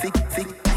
thick, thick.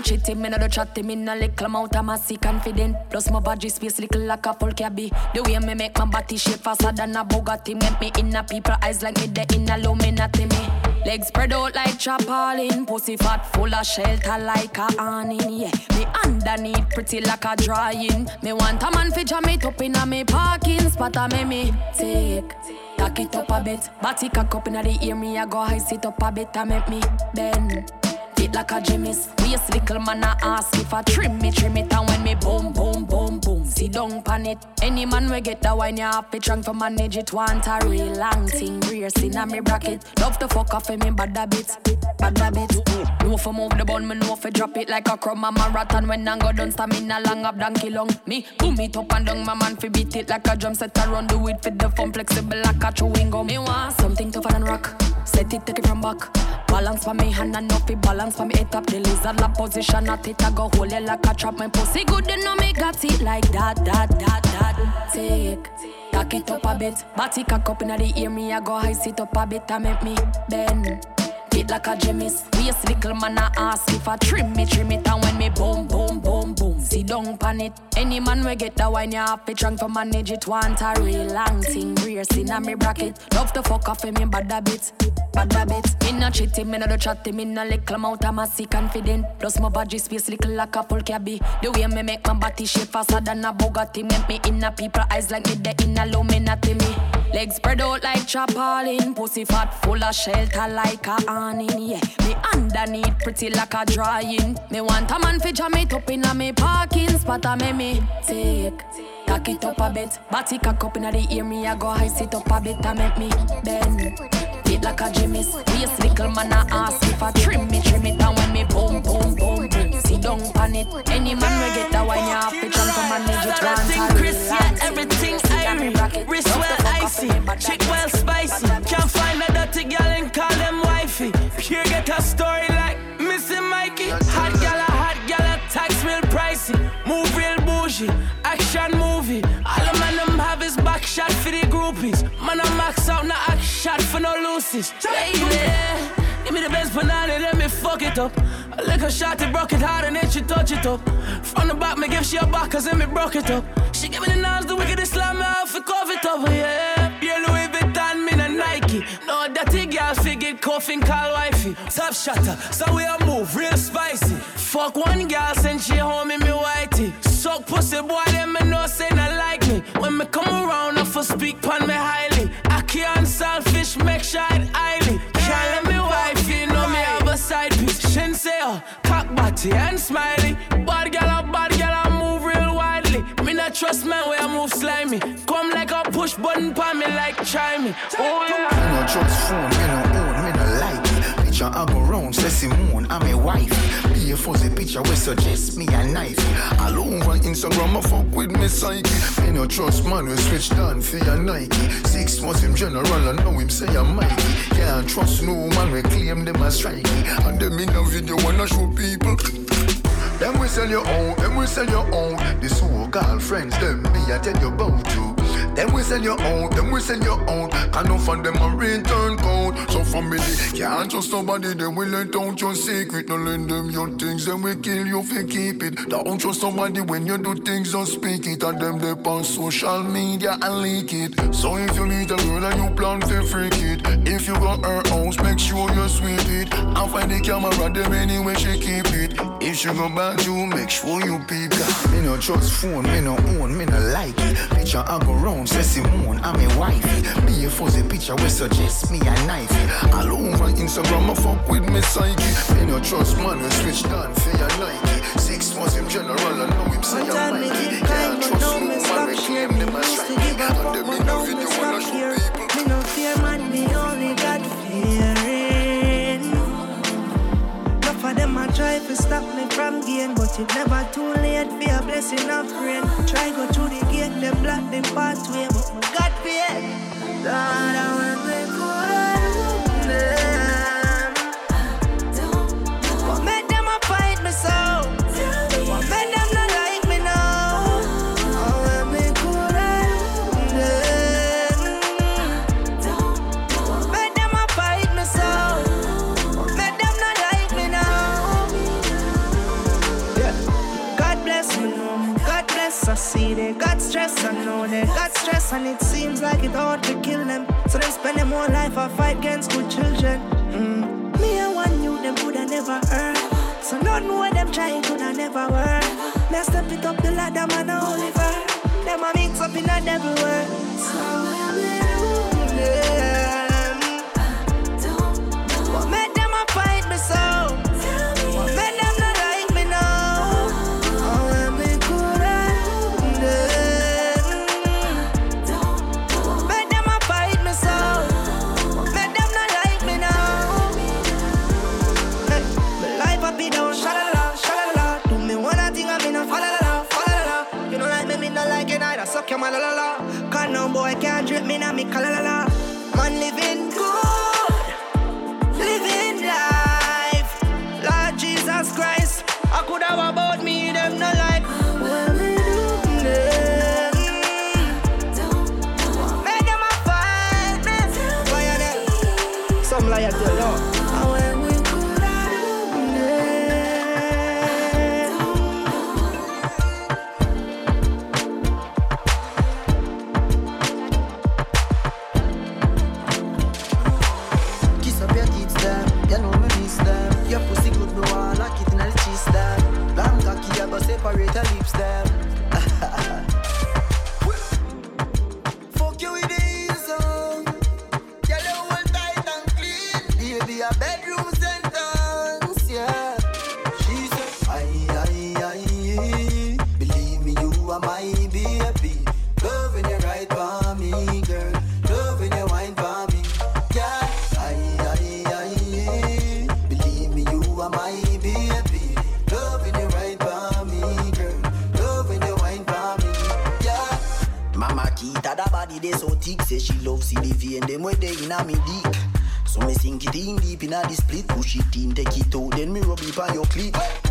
No chitty, me no do chatty, me no little amount of massy confident. Plus my body space little like a full cabby. The way me make my body shape faster than a Bugatti, make me in a people eyes like me the in a Illuminati me. Legs spread out like chapalin, pussy fat full of shelter like a awning. Yeah, me underneath pretty like a drying. Me want a man fi jam it up in a me parking spot, a me me take. Tack it up a bit, body cock up inna the ear, me I go high sit up a bit, a make me bend it like a Jimmy's. Waist little man I ask if I trim me, trim it, and when me boom, boom, boom, boom, sit down pan it. Any man we get that wine, you have to trunk for manage it. Want a real long thing, rear sin a me bracket. Love to fuck off in me bad habits, bad habits. No for move the bun, me no for drop it like a crumb a marathon. When I go down, stamina long up donkey long. Me boom it up and down, my man fi beat it like a drum set. I run do it for the fun, flexible like a chewing gum. Me want something tougher than rock. Set it, take it from back. Balance for me hand and fi balance for me head up. The lizard la position at it. I go hold it like a trap. My pussy good, then no me got it like that, that, that, that. Take, tack it up a bit. Body cock up inna the ear. Me I go high sit up a bit. I make me bend. Fit like a Jimmy's. Waist little man I ask if I trim me, trim it, and when me boom, boom, boom, boom, sit down pan it. Any man we get that wine, you have to trunk for manage it. Want a real long thing, rear sin a me bracket. Love to fuck off me bad habits, bad habits. Me no chitty, me no do chatty, me no little amount of massy confident. Plus my body space little like a full cabby. The way me make my body shape faster than a Bugatti, make me in a people eyes like me the in a Illuminati me. Legs spread out like chapalin, pussy fat full of shelter like a awning. Yeah, me underneath pretty like a drying. Me want a man fi jam it up inna me parking spot, a me me take. Tack it up a bit, body cock up inna the ear. Me I go high sit up a bit, a make me bend. Fit like a Jimmy's, waist little man I ask if I trim me, trim it, and when me boom, boom, boom, boom, sit down pan it. Any man we get that wine, you have to jump to manage it. Everything yeah, everything irie. Wrist well icy, chick well spicy. Shot for the groupies. Man, I max out, no act shot for no loosies. Baby. Give me the best banana, let me fuck it up. I A little shot, it broke it hard and then she touch it up. From the back, me give she a back, cause then me broke it up. She give me the knives, the wickedest slam me out for cover it up, yeah. Yeah, Louis Vuitton, me no Nike. No dirty girl, figure coughing, call wifey. Top shutter, so we a move, real spicy. Fuck one girl, send she home in me whitey. Suck pussy, boy, them me no say not like. When me come around, I for speak pon me highly. I can't selfish, make sure it highly. Can't let me wife, you know me have a side piece. Shin say, oh, cock body and smiley. Bad gal, a bad gal, I move real widely. Me not trust man where I move slimy. Come like a push button pa me like me. Oh yeah. Me no trust phone, me no own, me no like. Picture I go round, say Simone, I'm a wife. Be a fuzzy picture we suggest me a knife. All over Instagram, I fuck with me psyche. Me no trust man, we switch down for your Nike. Six months him general, I know him say I'm Mikey. Can't trust no man, we claim them as strikey. And them in a video wanna show people. Them we sell your own, them we sell your own. The so-called friends, them me I tell you about you. Them we sell your own, them we sell your own. Can no fund them a return code. So family can't trust nobody. They will let out your secret. No lend them your things, then we kill you if you keep it. Don't trust somebody when you do things, don't speak it. And them they on social media and leak it. So if you meet a girl and you plan to freak it, if you got her house, make sure you sweep it. And find the camera, them anyway she keep it. If she go back, you make sure you peep that. Me no trust phone, me no own, me no like it. Picture I go round, say Simone, I'm a wifey. Be a fuzzy picture, we suggest me a knifey. All over Instagram, I fuck with me psyche. Me no trust man, we switch down for your Nike. Six months him general, I know him say I'm Mikey. Can't trust no man, we claim them as used strike. And them in the video wanna show people. Me no fear man, me only got try to stop me from gain, but it never too late for a blessing of rain. Try go through the gate, them block them pathway, but my God fear. And it seems like it ought to kill them. So they spend their whole life a fight against good children. Mm. Me and one you them coulda never heard. So none know them trying coulda never work. Me step it up the ladder, man, a Oliver. Them a mix up in a devil world. So yeah. them. You know me miss them. Your pussy good, no one like it in the cheese them. Long cocky, I go separate your lips them. stick. Say she love CDV and them way they inna me dick. So me sink it in deep inna the split, push it in, take it out, then me rub it on your clit.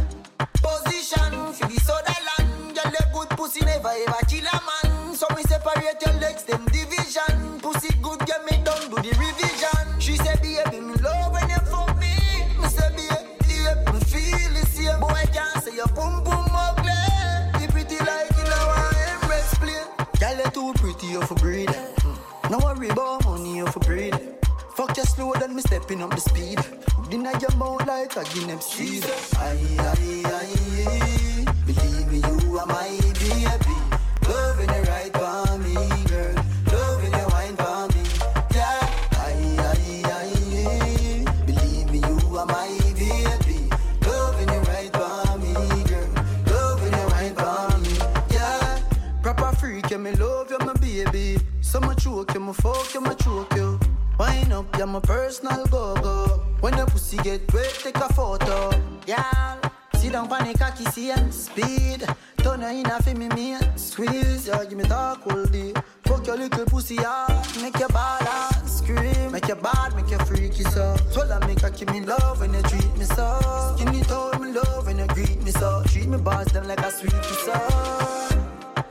you bad, make you freaky so. so I make I give me love when you treat me so. Skinny toe me love when you greet me so. Treat me boss them like a sweetie so.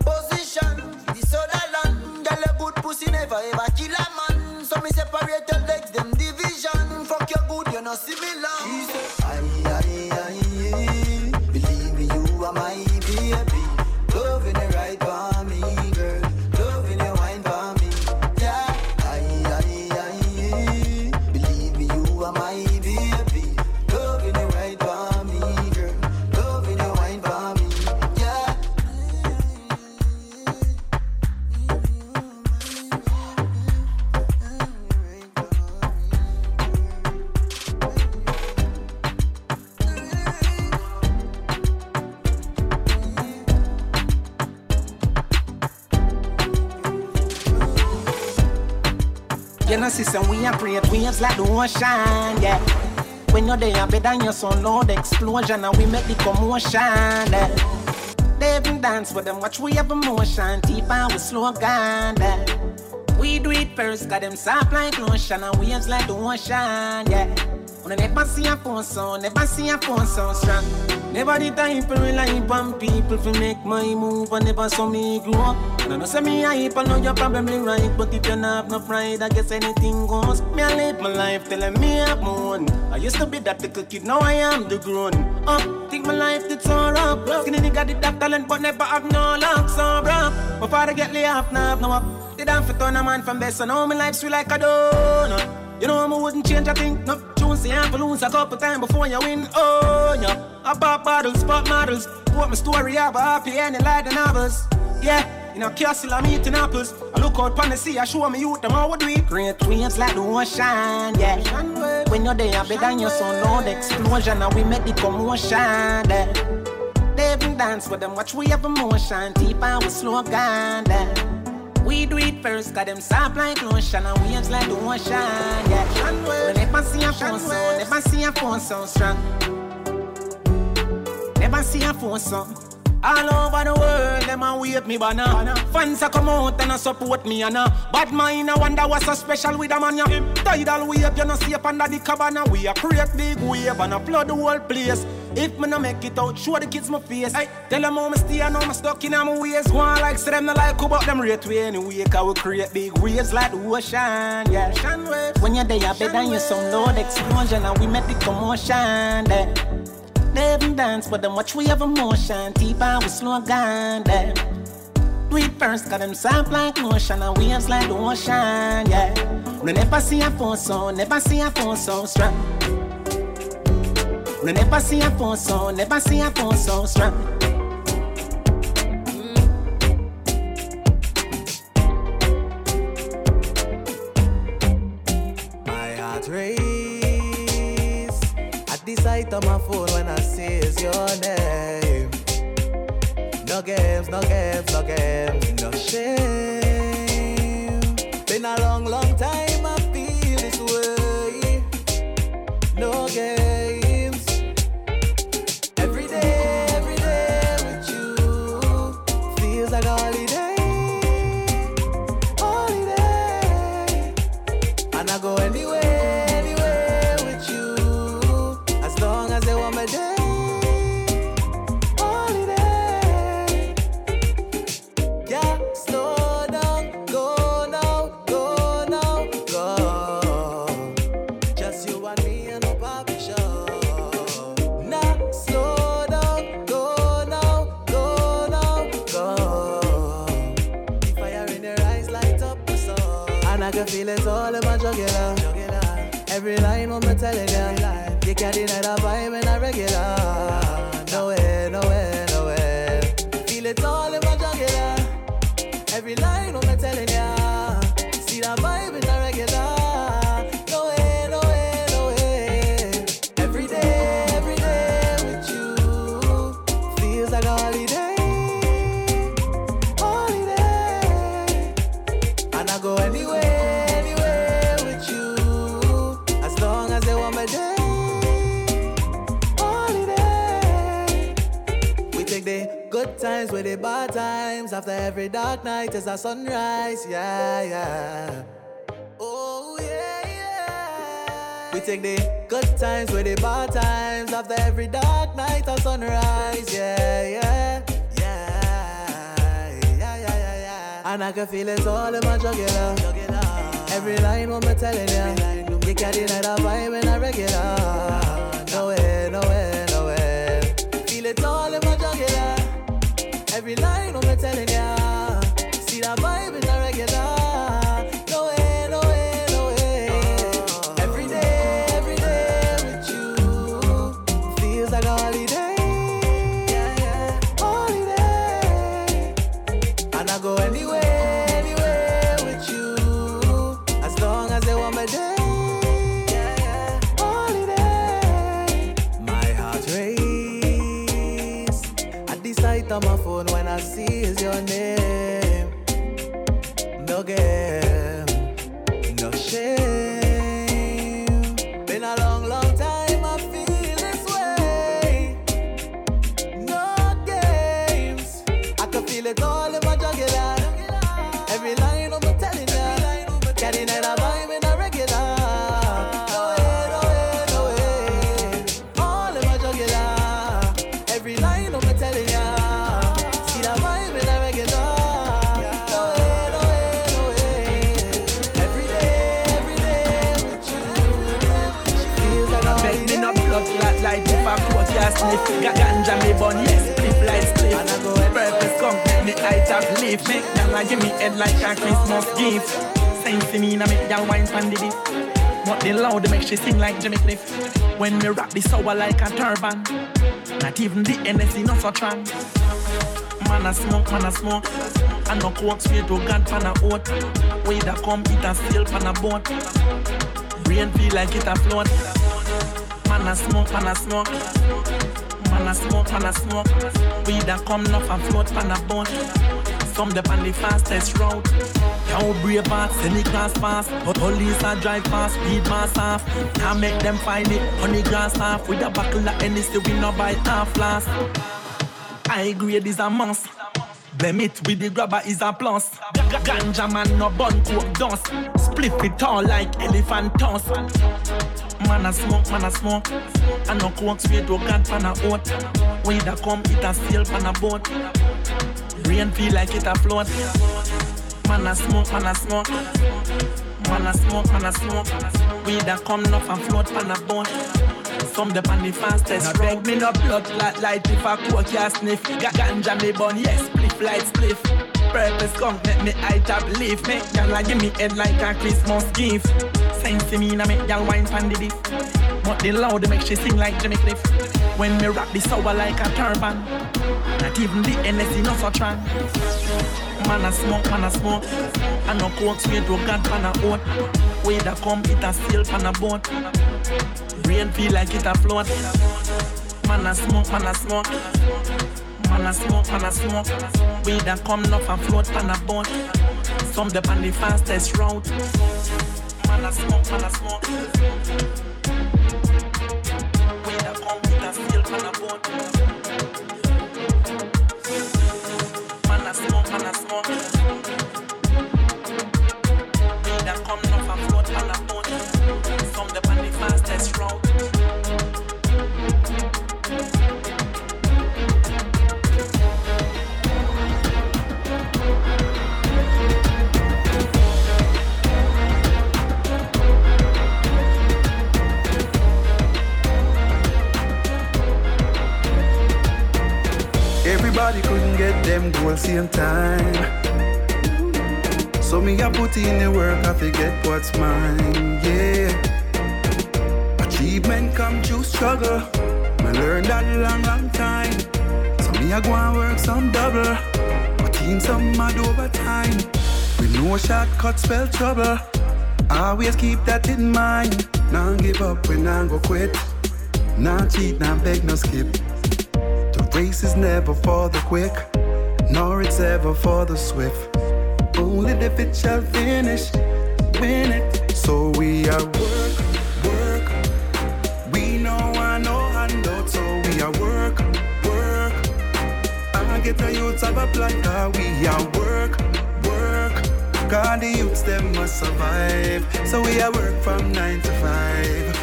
Position, this other land, girl a good pussy never ever kill a man. So me separate your legs, them division. Fuck your good, you no similar. And we are create waves like the ocean, yeah. When you're there, better than your son, loud explosion, and we make the commotion, yeah. They even dance with them, watch we have emotion, deep and we slow down, yeah. We do it first, got them soft like lotion, and waves like the ocean, yeah. On never see a phone sound, never see a phone sound strong. Never the time for rely on people to make my move, and never saw me grow up. I know say me hype, I know you're probably right, but if you not have no pride, I guess anything goes. Me I live my life telling me I'm moon. I used to be that little kid, now I am the grown up. Think my life did so rough. Skinny nigga did that talent, but never have no luck, so rough. My father get laid off, now have no up. The damn for turn a man from best, and all my life sweet like a donut. You know I wouldn't change a thing. No, choose the ample lose a couple times before you win. Oh, yeah. I pop bottles, pop models. Put my story up, happy ending like the novels. Yeah. In a castle, I'm eating apples. I look out on the sea, I show me youth, them how we do it. Great waves like the ocean, yeah. When you're there, better than your son, Lord, explosion, and we make the commotion, yeah. They even dance with them, watch we have emotion, deep and we slow down, yeah. We do it first, got them soft like lotion and waves like the ocean, yeah. We never see a phone so, never see a phone so strong. Never see a phone so. All over the world, them a wave me banner. Fans a come out and a support me and a bad mind. I wonder what's so special with a man ya. Tidal wave, you no see up under the cabana. We a create big wave and a flood the whole place. If me no make it out, show the kids my face. Hey, tell them how me stay and how me stuck in my ways. Go on like say them no like who but them rate way anyway. Cause we create big waves like the ocean, yeah. When you're there, better than you some load explosion and we make the commotion there. Even dance, but them watch we have emotion. And we slow down. Do it first, got them soft like lotion and waves like the ocean, yeah. We never see a phone so, never see a phone so strong. We never see a phone so, never see a phone so strong. My phone your name. No games, no games, no games, no shame. The good times with the bad times. After every dark night is a sunrise. Yeah, yeah. Oh, yeah, yeah. We take the good times with the bad times. After every dark night a sunrise. Yeah, yeah. Yeah, yeah, yeah, yeah, yeah. And I can feel it all in my jugular. Every line what me telling ya, you can't deny the vibe in a regular. No way, no way. It all in my jugular. Every line me telling ya, see the vibe in a regular. No no no. Every day, every day with you feels like a holiday. Yeah, yeah. Holiday. And I go anywhere, anywhere with you. As long as they want me there. Yeah, yeah. Holiday. My heart race of my phone when I see is your name. No game, no shame. I. Make y'all give me head like a Christmas gift. Same to me, I make y'all wine pan the beat. But the loud make she sing like Jimmy Cliff. When me rap the sour like a turban. Not even the NSC not so trans. Man a smoke, man a smoke. And no coke straight to God pan a oat. Way that come eat a sail pan a boat. Brain feel like it a float. Man a smoke, man a smoke. Man a smoke, man a smoke. We that come enough and float pan a boat. Some dep on the fastest route. Yo, brave send the class pass. Police a drive fast, speed mass. Can't make them find it on the grass off. With a buckle of Hennessy, we no buy half last. I grade is a must. Blame it with the grabber is a plus. Ganja man no bun coke dust. Split it all like elephant tusk. Man a smoke, man a smoke. I no coke straight to God pan a oat. When that come, it a sail pan a boat. Rain feel like it a float. Man a smoke, man a smoke. Man a smoke, man a smoke. We that come enough and float pan a boat. Some the pan the fastest no beg me no blood clot light if a coke can sniff. Got ganja me bun, yes, spliff light spliff. Purpose come make me eye tap leaf. Make y'all give me head like a Christmas gift. Sense to me na make y'all wine pan the beef. But the loud make she sing like Jimmy Cliff. When me rap the sour like a turban. Even the NSC no so trans. Man a smoke, man a smoke. I no coke straight to God pan a oat. Way that come it a sail pan a boat. Brain feel like it a float. Man a smoke, man a smoke. Man a smoke, man a smoke. We that come enough and float pan a boat. Some dep on the fastest route. Man a smoke, man a smoke. We that come it a sail pan a boat. Goals same time. So me I put in the work, I forget what's mine, yeah. Achievement come through struggle. I learned that long, long time. So me I go and work some double. But in some mad overtime. We no shortcut spell trouble. Always keep that in mind. Now give up when I go quit. Now cheat, now beg, no skip. The race is never for the quick, nor it's ever for the swift. Only the fit shall finish, win it. So we are work, work. We know I know handout, so we are work, work. I get the youths of a plan, ah, cause we are work, work. God, the youths them must survive, so we are work from nine to five.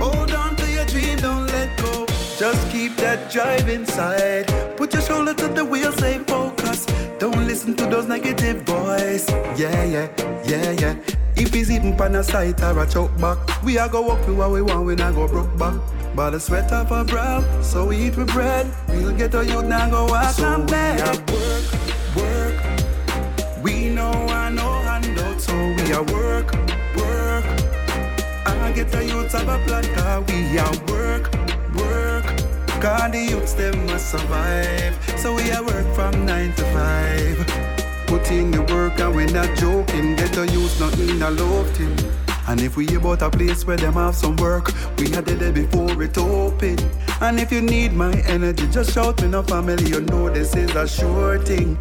Hold on to your dream, don't let go. Just keep that drive inside. Put your shoulder to the wheel, stay focused. Don't listen to those negative boys. Yeah, yeah, yeah, yeah. If it's even pan a sight or a choke back, we are go walk to what we want, we not go broke back. By the sweat of our brow, so we eat with bread. We'll get a youth now go walk so and are work, work. We know I know handout, so we are work, work. I get the youths of a plan, we are work. Cause the youths them must survive. So we are work from nine to five. Put in the work and we're not joking. Get the youths not in a loafing. And if we about a place where them have some work, we had it there before it open. And if you need my energy, just shout me no family. You know this is a sure thing.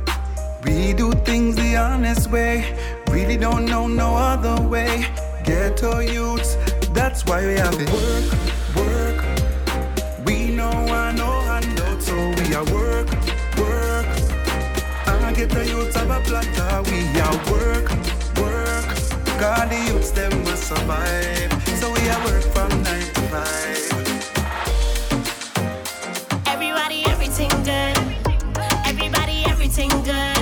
We do things the honest way. Really don't know no other way. Ghetto youths, that's why we have. Work, work. a we are work, work. God, the youths, them will survive. So we are work from nine to five. Everybody, everything good. Everybody, everything good.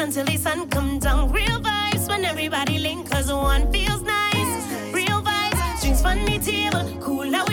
Until the sun come down, real vibes when everybody link, cause one feels nice. Real vibes, drinks funny table, cool out.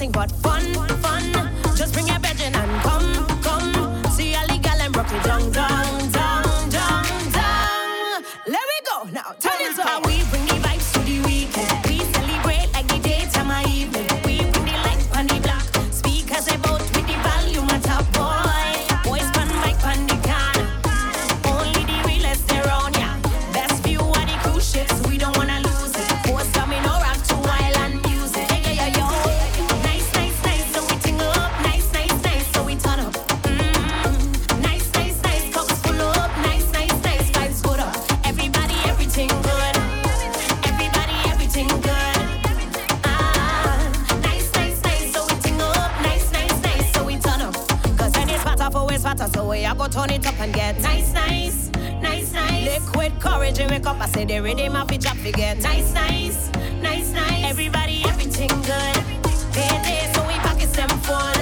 nothing but fun. wake up, I say they ready, my it drop forget. Nice, nice, nice, nice. Everybody, everything good. Day, day, so we pockets them full.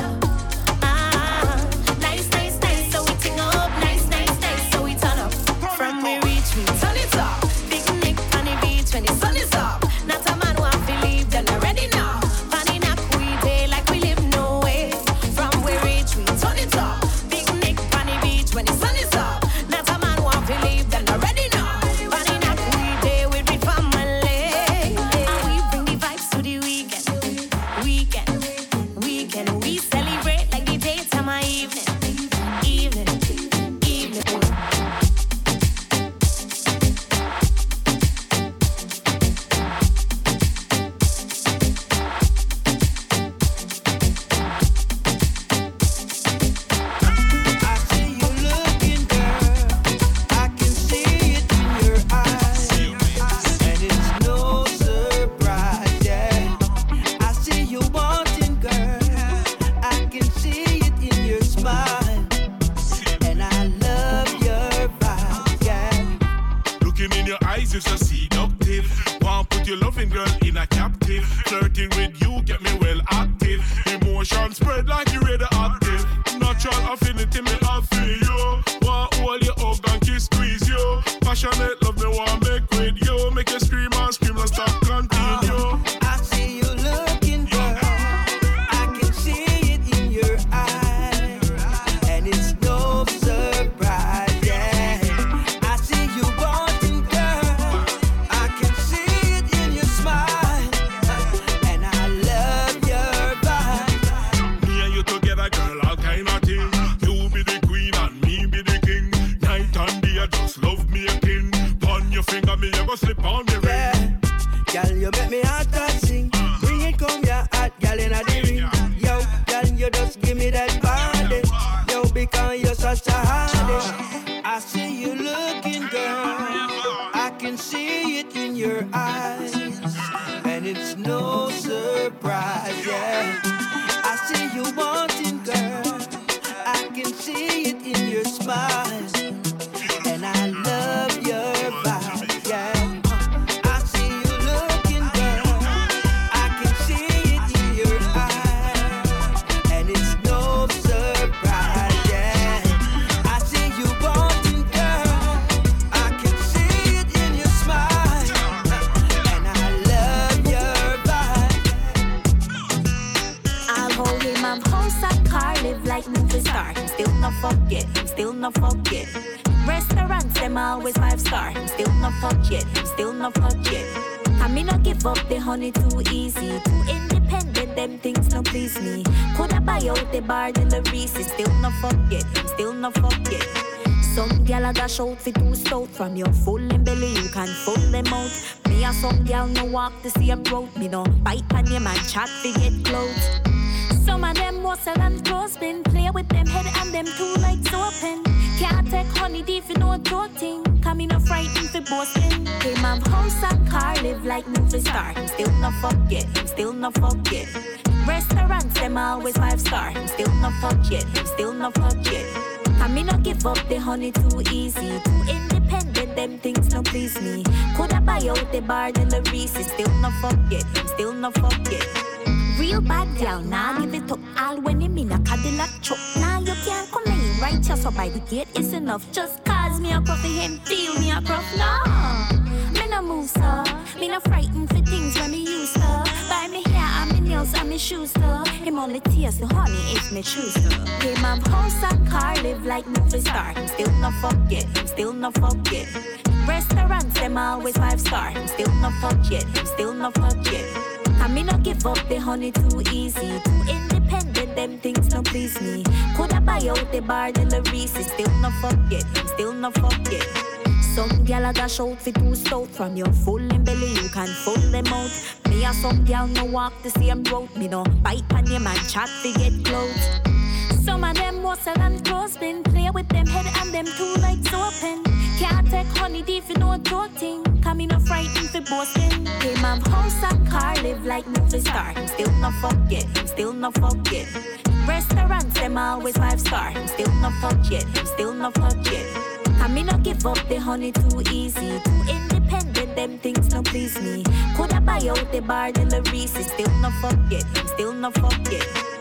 Always five star. Still not fuck yet, still not fuck yet. I me not give up the honey too easy. Too independent, them things no please me. Coulda buy out the bar in the Reese, still not fuck yet, still not fuck yet. Some gal a dash out fi too stout From your full in belly you can full them out Me a some gal no walk the same road Me no bite on your man chat fi get clothes Some of them muscle and been? Play with them head and them two legs open. Can't take honey deep you know a thing Come in a frightened fi boasting Him have house and car live like movie star. Him still not fuck yet, him still not yet Restaurants them always five star. Him still not fuck yet, him still not yet I me not give up the honey too easy. Too independent, them things no please me. Coulda buy out the bar in the Reese, still not fuck yet, still not fuck yet. Real bad gal, nah give it up all when him in a Cadillac truck. Nah you can't come in right just so by the gate is enough. Just cause me a for him, feel me a crop, nah. Me no move so, me no frightened for things when me used to. Buy me hair and me nails and me shoes though. Him only tears the honey if me choose to. Him have house and car, live like movie star. Him still not forget, him still not forget. Restaurants them always five star. Him still not forget, him still not forget. I me not give up the honey too easy, too independent. Them things no please me. Coulda buy out the bar in the Reese, still not forget, him still not forget. Some gal a dash out fi too stout. From your full belly you can full them out. Me a some gal no walk the same road Me no bite on your man chat fi get close. Some of them muscle and been Play with them head and them two legs open. Can't take honey deep you know a Come in a frightened fi boasting Him have house and car live like movie star Him still not forget, him still not forget Restaurants them always five star Him still not forget, him still not forget I me not give up the honey too easy. Too independent, them things no please me. Coulda buy out the bar in the Reese, still not forget, still not forget.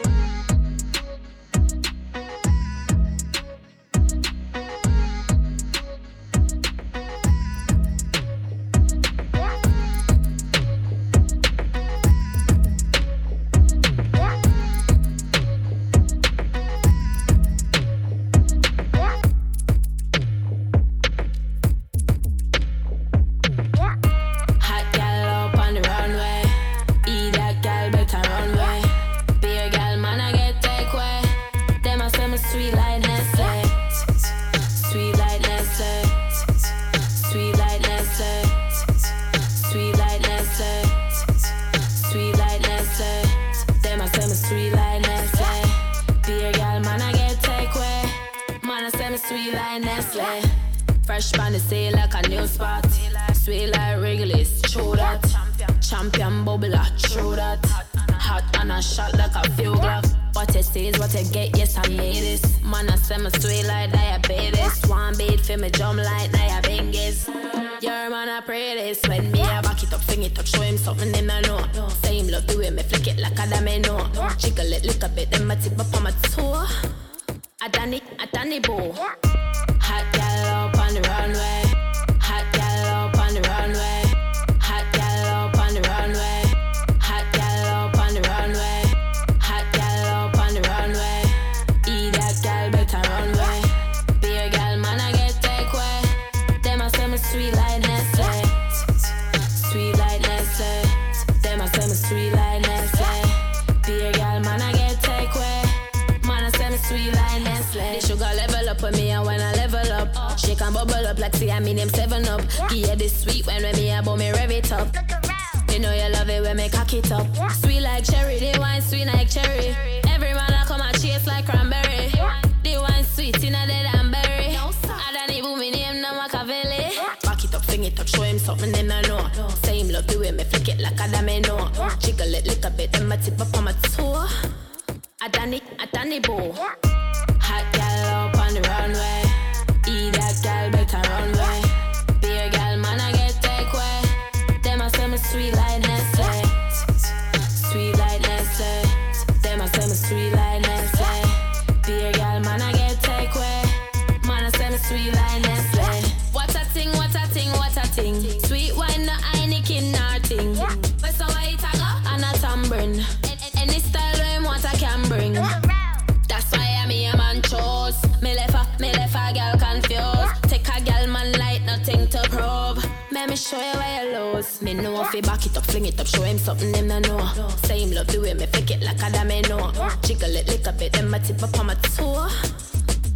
fi back it up, fling it up, show him something them no know. Say him love the way me pick it like I done me know. Jiggle it, lick a bit, then my tip up on my toe.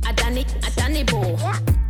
I done it, I done it, boo.